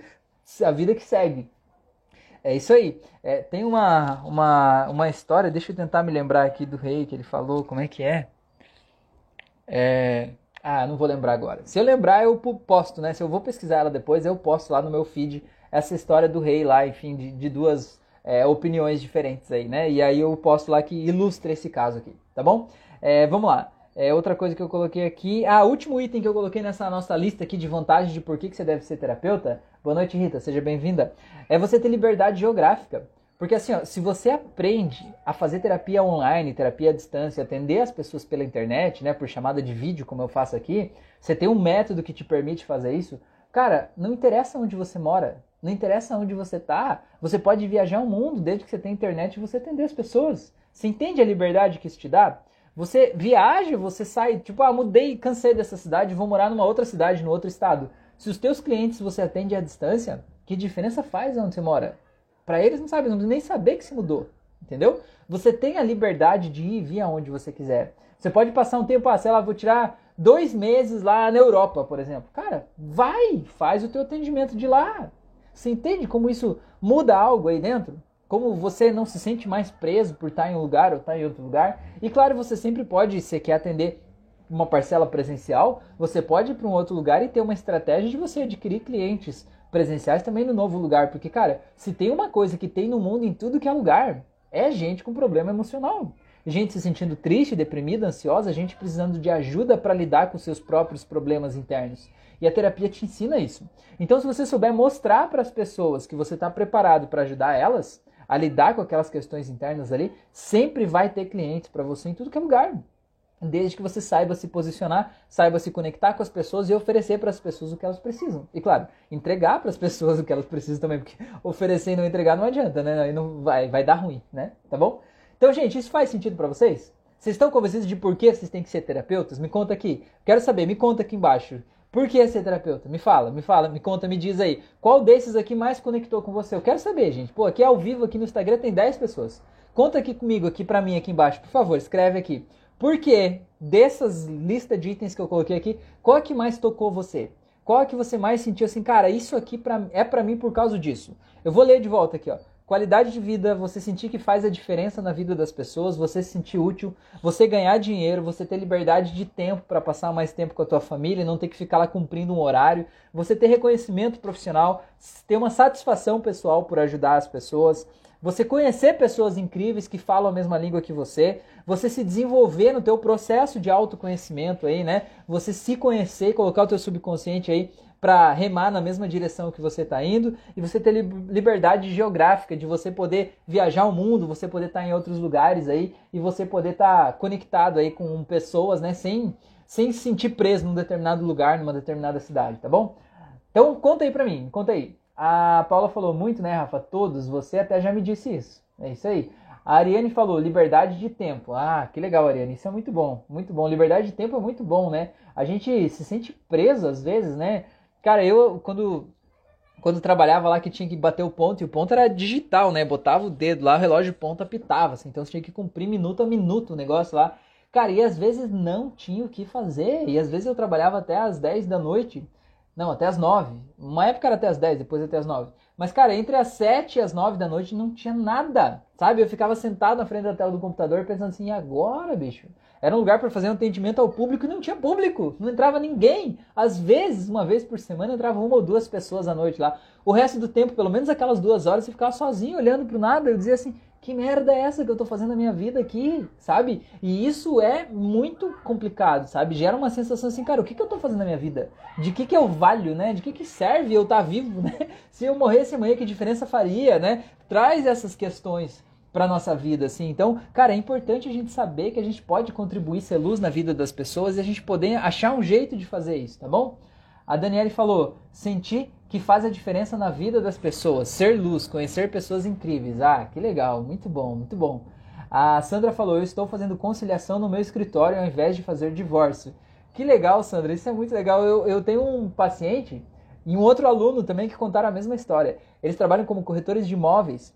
A vida que segue. É isso aí. É, tem uma, uma, uma história, deixa eu tentar me lembrar aqui do rei que ele falou, como é que é? É, ah, não vou lembrar agora. Se eu lembrar, eu posto, né? Se eu vou pesquisar ela depois, eu posto lá no meu feed essa história do rei lá, enfim, de, de duas é, opiniões diferentes aí, né? E aí eu posto lá que ilustra esse caso aqui, tá bom? É, vamos lá. É, outra coisa que eu coloquei aqui. Ah, último item que eu coloquei nessa nossa lista aqui de vantagens de por que, que você deve ser terapeuta. Boa noite, Rita, seja bem-vinda. É você ter liberdade geográfica. Porque assim, ó, se você aprende a fazer terapia online, terapia à distância, atender as pessoas pela internet, né, por chamada de vídeo, como eu faço aqui, você tem um método que te permite fazer isso, cara, não interessa onde você mora, não interessa onde você tá, você pode viajar o mundo desde que você tenha internet e você atender as pessoas. Você entende a liberdade que isso te dá? Você viaja, você sai, tipo, ah, mudei, cansei dessa cidade, vou morar numa outra cidade, no outro estado. Se os teus clientes você atende à distância, que diferença faz onde você mora? Para eles não sabem, não nem saber que se mudou, entendeu? Você tem a liberdade de ir e vir aonde você quiser. Você pode passar um tempo, ah, sei lá, vou tirar dois meses lá na Europa, por exemplo. Cara, vai, faz o teu atendimento de lá. Você entende como isso muda algo aí dentro? Como você não se sente mais preso por estar em um lugar ou estar em outro lugar? E claro, você sempre pode, se quer atender uma parcela presencial, você pode ir para um outro lugar e ter uma estratégia de você adquirir clientes presenciais também no novo lugar. Porque, cara, se tem uma coisa que tem no mundo em tudo que é lugar, é gente com problema emocional. Gente se sentindo triste, deprimida, ansiosa, gente precisando de ajuda para lidar com seus próprios problemas internos. E a terapia te ensina isso. Então, se você souber mostrar para as pessoas que você está preparado para ajudar elas a lidar com aquelas questões internas ali, sempre vai ter clientes para você em tudo que é lugar desde que você saiba se posicionar, saiba se conectar com as pessoas e oferecer para as pessoas o que elas precisam. E claro, entregar para as pessoas o que elas precisam também, porque oferecer e não entregar não adianta, né? Aí não vai, vai dar ruim, né? Tá bom? Então, gente, isso faz sentido para vocês? Vocês estão convencidos de por que vocês têm que ser terapeutas? Me conta aqui. Quero saber, me conta aqui embaixo. Por que ser terapeuta? Me fala, me fala, me conta, me diz aí. Qual desses aqui mais conectou com você? Eu quero saber, gente. Pô, aqui ao vivo, aqui no Instagram tem 10 pessoas. Conta aqui comigo, aqui para mim, aqui embaixo. Por favor, escreve aqui. Porque dessas listas de itens que eu coloquei aqui, qual é que mais tocou você? Qual é que você mais sentiu assim, cara, isso aqui pra, é para mim por causa disso? Eu vou ler de volta aqui, ó. Qualidade de vida, você sentir que faz a diferença na vida das pessoas, você se sentir útil, você ganhar dinheiro, você ter liberdade de tempo para passar mais tempo com a tua família, não ter que ficar lá cumprindo um horário, você ter reconhecimento profissional, ter uma satisfação pessoal por ajudar as pessoas, você conhecer pessoas incríveis que falam a mesma língua que você, você se desenvolver no teu processo de autoconhecimento aí, né? Você se conhecer, colocar o teu subconsciente aí para remar na mesma direção que você está indo e você ter liberdade geográfica de você poder viajar o mundo, você poder estar tá em outros lugares aí e você poder estar tá conectado aí com pessoas, né? Sem sem se sentir preso num determinado lugar, numa determinada cidade, tá bom? Então conta aí pra mim, conta aí. A Paula falou muito, né, Rafa? Todos, você até já me disse isso. É isso aí. A Ariane falou liberdade de tempo. Ah, que legal, Ariane. Isso é muito bom, muito bom. Liberdade de tempo é muito bom, né? A gente se sente preso às vezes, né? Cara, eu quando quando trabalhava lá que tinha que bater o ponto e o ponto era digital, né? Botava o dedo lá, o relógio ponto apitava, assim. Então você tinha que cumprir minuto a minuto o negócio lá. Cara, e às vezes não tinha o que fazer. E às vezes eu trabalhava até às 10 da noite Não, até as 9. Uma época era até as 10, depois até as 9. Mas, cara, entre as 7 e as 9 da noite não tinha nada, sabe? Eu ficava sentado na frente da tela do computador pensando assim, e agora, bicho? Era um lugar para fazer um atendimento ao público e não tinha público, não entrava ninguém. Às vezes, uma vez por semana, entrava uma ou duas pessoas à noite lá. O resto do tempo, pelo menos aquelas duas horas, você ficava sozinho olhando pro nada. Eu dizia assim: que merda é essa que eu tô fazendo na minha vida aqui, sabe? E isso é muito complicado, sabe? Gera uma sensação assim, cara, o que, que eu tô fazendo na minha vida? De que que eu valho, né? De que que serve eu estar tá vivo, né? Se eu morresse amanhã, que diferença faria, né? Traz essas questões para nossa vida, assim. Então, cara, é importante a gente saber que a gente pode contribuir, ser luz na vida das pessoas e a gente poder achar um jeito de fazer isso, tá bom? A Daniele falou: sentir que faz a diferença na vida das pessoas, ser luz, conhecer pessoas incríveis. Ah, que legal, muito bom, muito bom. A Sandra falou: Eu estou fazendo conciliação no meu escritório ao invés de fazer divórcio. Que legal, Sandra, isso é muito legal. Eu, eu tenho um paciente e um outro aluno também que contaram a mesma história. Eles trabalham como corretores de imóveis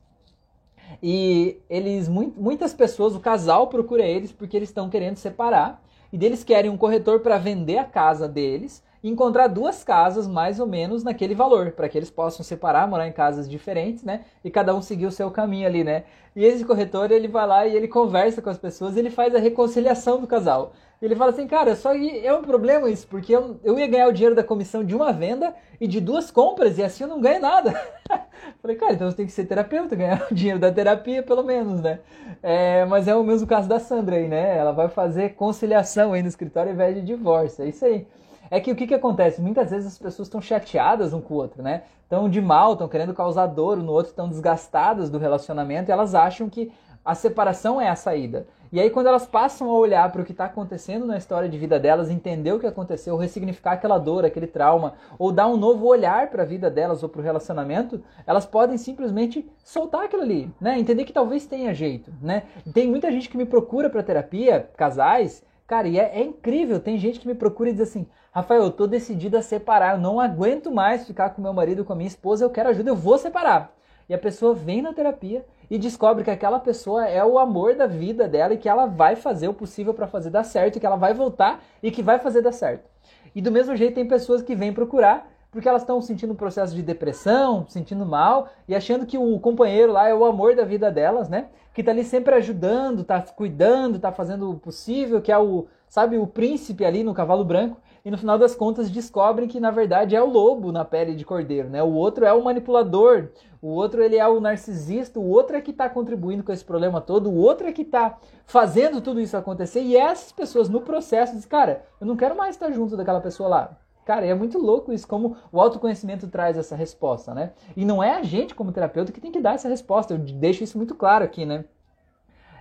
e eles, muitas pessoas, o casal procura eles porque eles estão querendo separar e deles querem um corretor para vender a casa deles encontrar duas casas mais ou menos naquele valor, para que eles possam separar, morar em casas diferentes, né? E cada um seguir o seu caminho ali, né? E esse corretor, ele vai lá e ele conversa com as pessoas, ele faz a reconciliação do casal. Ele fala assim, cara, só é um problema isso, porque eu, eu ia ganhar o dinheiro da comissão de uma venda e de duas compras, e assim eu não ganho nada. Falei, cara, então você tem que ser terapeuta, ganhar o dinheiro da terapia, pelo menos, né? É, mas é o mesmo caso da Sandra aí, né? Ela vai fazer conciliação aí no escritório ao invés de divórcio, é isso aí. É que o que, que acontece? Muitas vezes as pessoas estão chateadas um com o outro, né? Estão de mal, estão querendo causar dor no outro, estão desgastadas do relacionamento e elas acham que a separação é a saída. E aí, quando elas passam a olhar para o que está acontecendo na história de vida delas, entender o que aconteceu, ressignificar aquela dor, aquele trauma, ou dar um novo olhar para a vida delas ou para o relacionamento, elas podem simplesmente soltar aquilo ali, né? Entender que talvez tenha jeito, né? Tem muita gente que me procura para terapia, casais, cara, e é, é incrível. Tem gente que me procura e diz assim: Rafael, eu tô decidido a separar, eu não aguento mais ficar com meu marido, com a minha esposa, eu quero ajuda, eu vou separar. E a pessoa vem na terapia e descobre que aquela pessoa é o amor da vida dela e que ela vai fazer o possível para fazer dar certo, que ela vai voltar e que vai fazer dar certo. E do mesmo jeito tem pessoas que vêm procurar porque elas estão sentindo um processo de depressão, sentindo mal e achando que o companheiro lá é o amor da vida delas, né? Que tá ali sempre ajudando, tá cuidando, tá fazendo o possível, que é o, sabe, o príncipe ali no cavalo branco e no final das contas descobrem que na verdade é o lobo na pele de cordeiro, né? O outro é o manipulador, o outro ele é o narcisista, o outro é que está contribuindo com esse problema todo, o outro é que está fazendo tudo isso acontecer e essas pessoas no processo dizem, cara, eu não quero mais estar junto daquela pessoa lá. Cara, é muito louco isso, como o autoconhecimento traz essa resposta, né? E não é a gente, como terapeuta, que tem que dar essa resposta. Eu deixo isso muito claro aqui, né?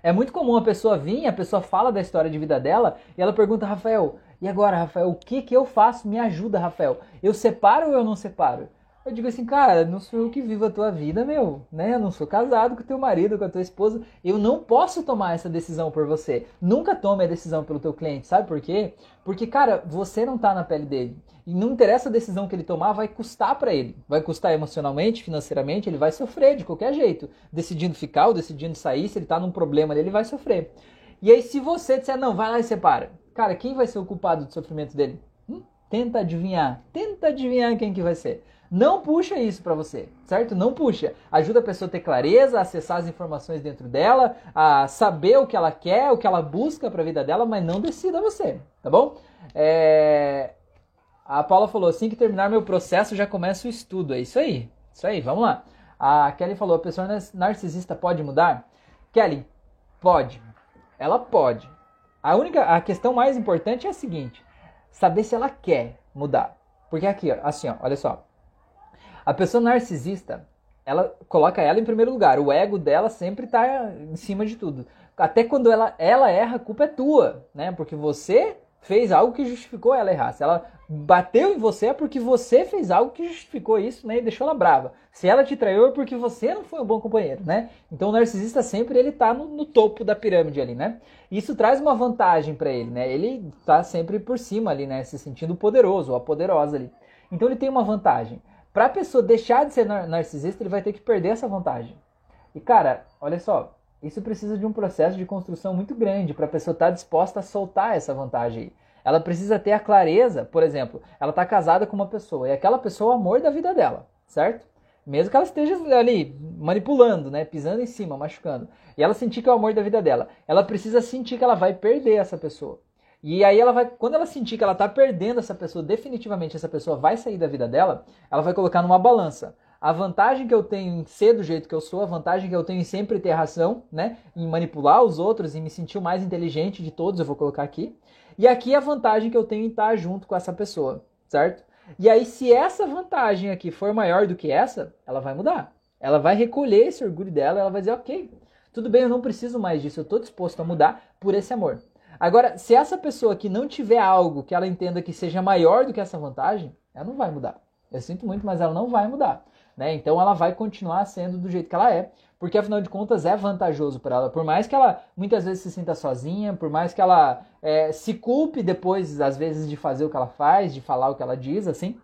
É muito comum a pessoa vir, a pessoa fala da história de vida dela e ela pergunta, Rafael, e agora, Rafael, o que, que eu faço? Me ajuda, Rafael. Eu separo ou eu não separo? Eu digo assim, cara, não sou eu que vivo a tua vida, meu, né? Eu não sou casado com teu marido, com a tua esposa. Eu não posso tomar essa decisão por você. Nunca tome a decisão pelo teu cliente, sabe por quê? Porque, cara, você não tá na pele dele. E não interessa a decisão que ele tomar, vai custar para ele. Vai custar emocionalmente, financeiramente, ele vai sofrer de qualquer jeito. Decidindo ficar ou decidindo sair, se ele tá num problema ele vai sofrer. E aí, se você disser, não, vai lá e separa. Cara, quem vai ser o culpado do sofrimento dele? Hum? Tenta adivinhar. Tenta adivinhar quem que vai ser. Não puxa isso para você, certo? Não puxa. Ajuda a pessoa a ter clareza, a acessar as informações dentro dela, a saber o que ela quer, o que ela busca para a vida dela, mas não decida você, tá bom? É... A Paula falou: assim que terminar meu processo, já começa o estudo. É isso aí. Isso aí, vamos lá. A Kelly falou: a pessoa narcisista pode mudar? Kelly, pode. Ela pode. A única, a questão mais importante é a seguinte: saber se ela quer mudar. Porque aqui, assim, ó, olha só. A pessoa narcisista, ela coloca ela em primeiro lugar. O ego dela sempre está em cima de tudo. Até quando ela, ela erra, a culpa é tua, né? Porque você fez algo que justificou ela errar. Se ela bateu em você é porque você fez algo que justificou isso, né, e deixou ela brava. Se ela te traiu é porque você não foi um bom companheiro, né? Então o narcisista sempre ele tá no, no topo da pirâmide ali, né? Isso traz uma vantagem para ele, né? Ele tá sempre por cima ali, né, se sentindo poderoso ou a poderosa ali. Então ele tem uma vantagem. Para a pessoa deixar de ser nar narcisista, ele vai ter que perder essa vantagem. E cara, olha só, isso precisa de um processo de construção muito grande para a pessoa estar tá disposta a soltar essa vantagem. Ela precisa ter a clareza, por exemplo, ela está casada com uma pessoa e aquela pessoa é o amor da vida dela, certo? Mesmo que ela esteja ali manipulando, né, pisando em cima, machucando, e ela sentir que é o amor da vida dela, ela precisa sentir que ela vai perder essa pessoa. E aí ela vai, quando ela sentir que ela está perdendo essa pessoa, definitivamente essa pessoa vai sair da vida dela, ela vai colocar numa balança a vantagem que eu tenho em ser do jeito que eu sou, a vantagem que eu tenho em sempre ter razão, né? Em manipular os outros e me sentir o mais inteligente de todos, eu vou colocar aqui. E aqui a vantagem que eu tenho em estar junto com essa pessoa, certo? E aí, se essa vantagem aqui for maior do que essa, ela vai mudar. Ela vai recolher esse orgulho dela, ela vai dizer, ok, tudo bem, eu não preciso mais disso, eu estou disposto a mudar por esse amor. Agora, se essa pessoa que não tiver algo que ela entenda que seja maior do que essa vantagem, ela não vai mudar. Eu sinto muito, mas ela não vai mudar. Né? Então ela vai continuar sendo do jeito que ela é, porque afinal de contas é vantajoso para ela. Por mais que ela muitas vezes se sinta sozinha, por mais que ela é, se culpe depois, às vezes, de fazer o que ela faz, de falar o que ela diz, assim,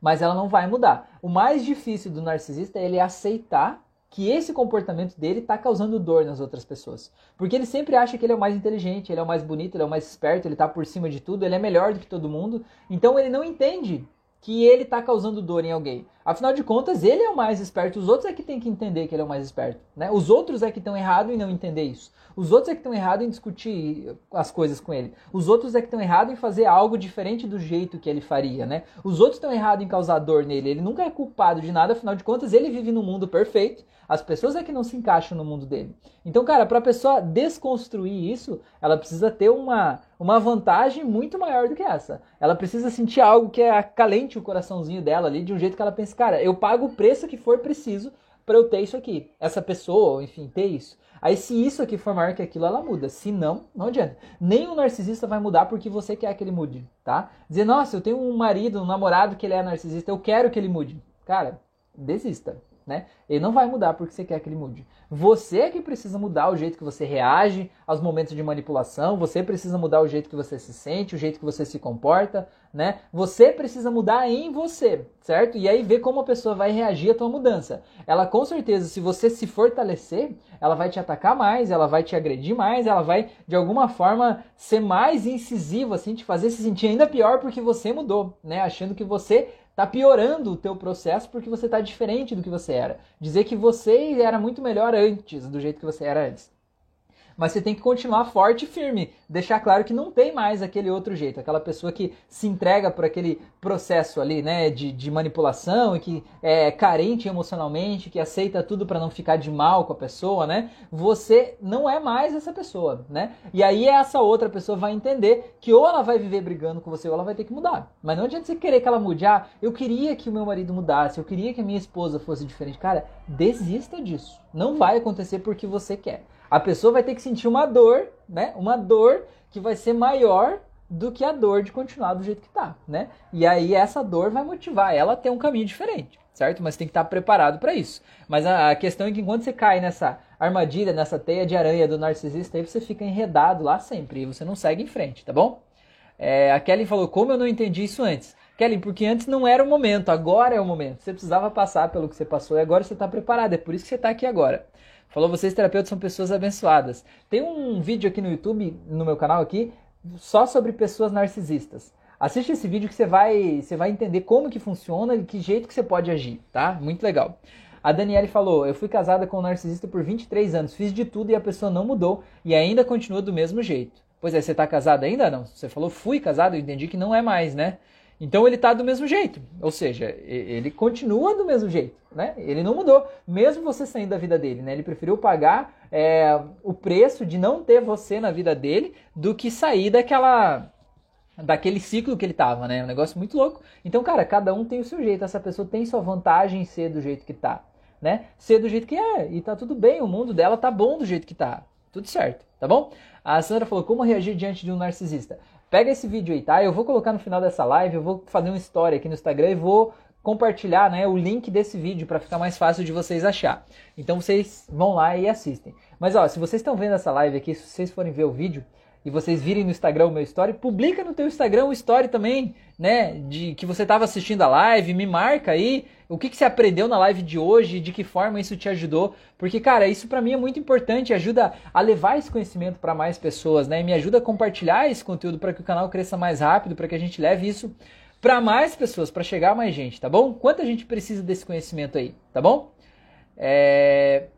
mas ela não vai mudar. O mais difícil do narcisista é ele aceitar que esse comportamento dele está causando dor nas outras pessoas. Porque ele sempre acha que ele é o mais inteligente, ele é o mais bonito, ele é o mais esperto, ele está por cima de tudo, ele é melhor do que todo mundo. Então ele não entende que ele está causando dor em alguém. Afinal de contas, ele é o mais esperto, os outros é que tem que entender que ele é o mais esperto. Né? Os outros é que estão errados em não entender isso. Os outros é que estão errados em discutir as coisas com ele. Os outros é que estão errados em fazer algo diferente do jeito que ele faria. Né? Os outros estão errados em causar dor nele. Ele nunca é culpado de nada, afinal de contas, ele vive num mundo perfeito. As pessoas é que não se encaixam no mundo dele. Então, cara, para a pessoa desconstruir isso, ela precisa ter uma, uma vantagem muito maior do que essa. Ela precisa sentir algo que é calente o coraçãozinho dela ali, de um jeito que ela pensa, cara, eu pago o preço que for preciso para eu ter isso aqui. Essa pessoa, enfim, ter isso. Aí se isso aqui for maior que aquilo, ela muda. Se não, não adianta. Nem o narcisista vai mudar porque você quer que ele mude, tá? Dizer, nossa, eu tenho um marido, um namorado que ele é narcisista, eu quero que ele mude. Cara, desista né? Ele não vai mudar porque você quer que ele mude. Você é que precisa mudar o jeito que você reage aos momentos de manipulação, você precisa mudar o jeito que você se sente, o jeito que você se comporta, né? Você precisa mudar em você, certo? E aí ver como a pessoa vai reagir à tua mudança. Ela com certeza, se você se fortalecer, ela vai te atacar mais, ela vai te agredir mais, ela vai de alguma forma ser mais incisiva, assim, te fazer se sentir ainda pior porque você mudou, né? Achando que você tá piorando o teu processo porque você tá diferente do que você era. Dizer que você era muito melhor antes do jeito que você era antes mas você tem que continuar forte e firme, deixar claro que não tem mais aquele outro jeito, aquela pessoa que se entrega por aquele processo ali, né, de, de manipulação e que é carente emocionalmente, que aceita tudo para não ficar de mal com a pessoa, né? Você não é mais essa pessoa, né? E aí essa outra pessoa vai entender que ou ela vai viver brigando com você ou ela vai ter que mudar. Mas não adianta você querer que ela mude. Ah, eu queria que o meu marido mudasse, eu queria que a minha esposa fosse diferente. Cara, desista disso. Não vai acontecer porque você quer a pessoa vai ter que sentir uma dor, né? Uma dor que vai ser maior do que a dor de continuar do jeito que tá, né? E aí essa dor vai motivar ela a ter um caminho diferente, certo? Mas tem que estar preparado para isso. Mas a, questão é que enquanto você cai nessa armadilha, nessa teia de aranha do narcisista, aí você fica enredado lá sempre e você não segue em frente, tá bom? É, a Kelly falou, como eu não entendi isso antes? Kelly, porque antes não era o momento, agora é o momento. Você precisava passar pelo que você passou e agora você está preparado, é por isso que você está aqui agora. Falou, vocês terapeutas são pessoas abençoadas. Tem um vídeo aqui no YouTube, no meu canal aqui, só sobre pessoas narcisistas. Assiste esse vídeo que você vai, você vai entender como que funciona e que jeito que você pode agir, tá? Muito legal. A Daniele falou: Eu fui casada com um narcisista por 23 anos, fiz de tudo e a pessoa não mudou e ainda continua do mesmo jeito. Pois é, você tá casada ainda? Não. Você falou fui casado, eu entendi que não é mais, né? Então ele está do mesmo jeito, ou seja, ele continua do mesmo jeito, né? Ele não mudou, mesmo você saindo da vida dele, né? Ele preferiu pagar é, o preço de não ter você na vida dele do que sair daquela daquele ciclo que ele estava, né? Um negócio muito louco. Então, cara, cada um tem o seu jeito. Essa pessoa tem sua vantagem em ser do jeito que tá, né? Ser do jeito que é e tá tudo bem. O mundo dela tá bom do jeito que tá, tudo certo, tá bom? A Sandra falou como reagir diante de um narcisista. Pega esse vídeo aí, tá? Eu vou colocar no final dessa live, eu vou fazer uma história aqui no Instagram e vou compartilhar né, o link desse vídeo para ficar mais fácil de vocês achar. Então vocês vão lá e assistem. Mas ó, se vocês estão vendo essa live aqui, se vocês forem ver o vídeo, e vocês virem no Instagram o meu story, publica no teu Instagram o story também, né? De que você estava assistindo a live, me marca aí o que, que você aprendeu na live de hoje, de que forma isso te ajudou, porque cara, isso para mim é muito importante, ajuda a levar esse conhecimento para mais pessoas, né? E me ajuda a compartilhar esse conteúdo para que o canal cresça mais rápido, para que a gente leve isso para mais pessoas, para chegar a mais gente, tá bom? Quanto a gente precisa desse conhecimento aí, tá bom? É...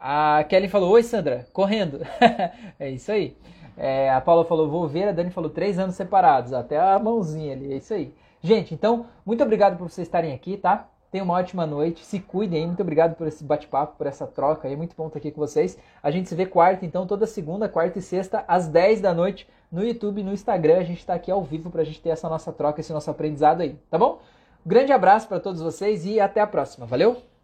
A Kelly falou: Oi, Sandra, correndo. é isso aí. É, a Paula falou, vou ver. A Dani falou, três anos separados. Até a mãozinha ali. É isso aí. Gente, então, muito obrigado por vocês estarem aqui, tá? Tenham uma ótima noite. Se cuidem aí. Muito obrigado por esse bate-papo, por essa troca aí. Muito bom estar aqui com vocês. A gente se vê quarta, então, toda segunda, quarta e sexta, às 10 da noite, no YouTube e no Instagram. A gente está aqui ao vivo para a gente ter essa nossa troca, esse nosso aprendizado aí, tá bom? grande abraço para todos vocês e até a próxima. Valeu?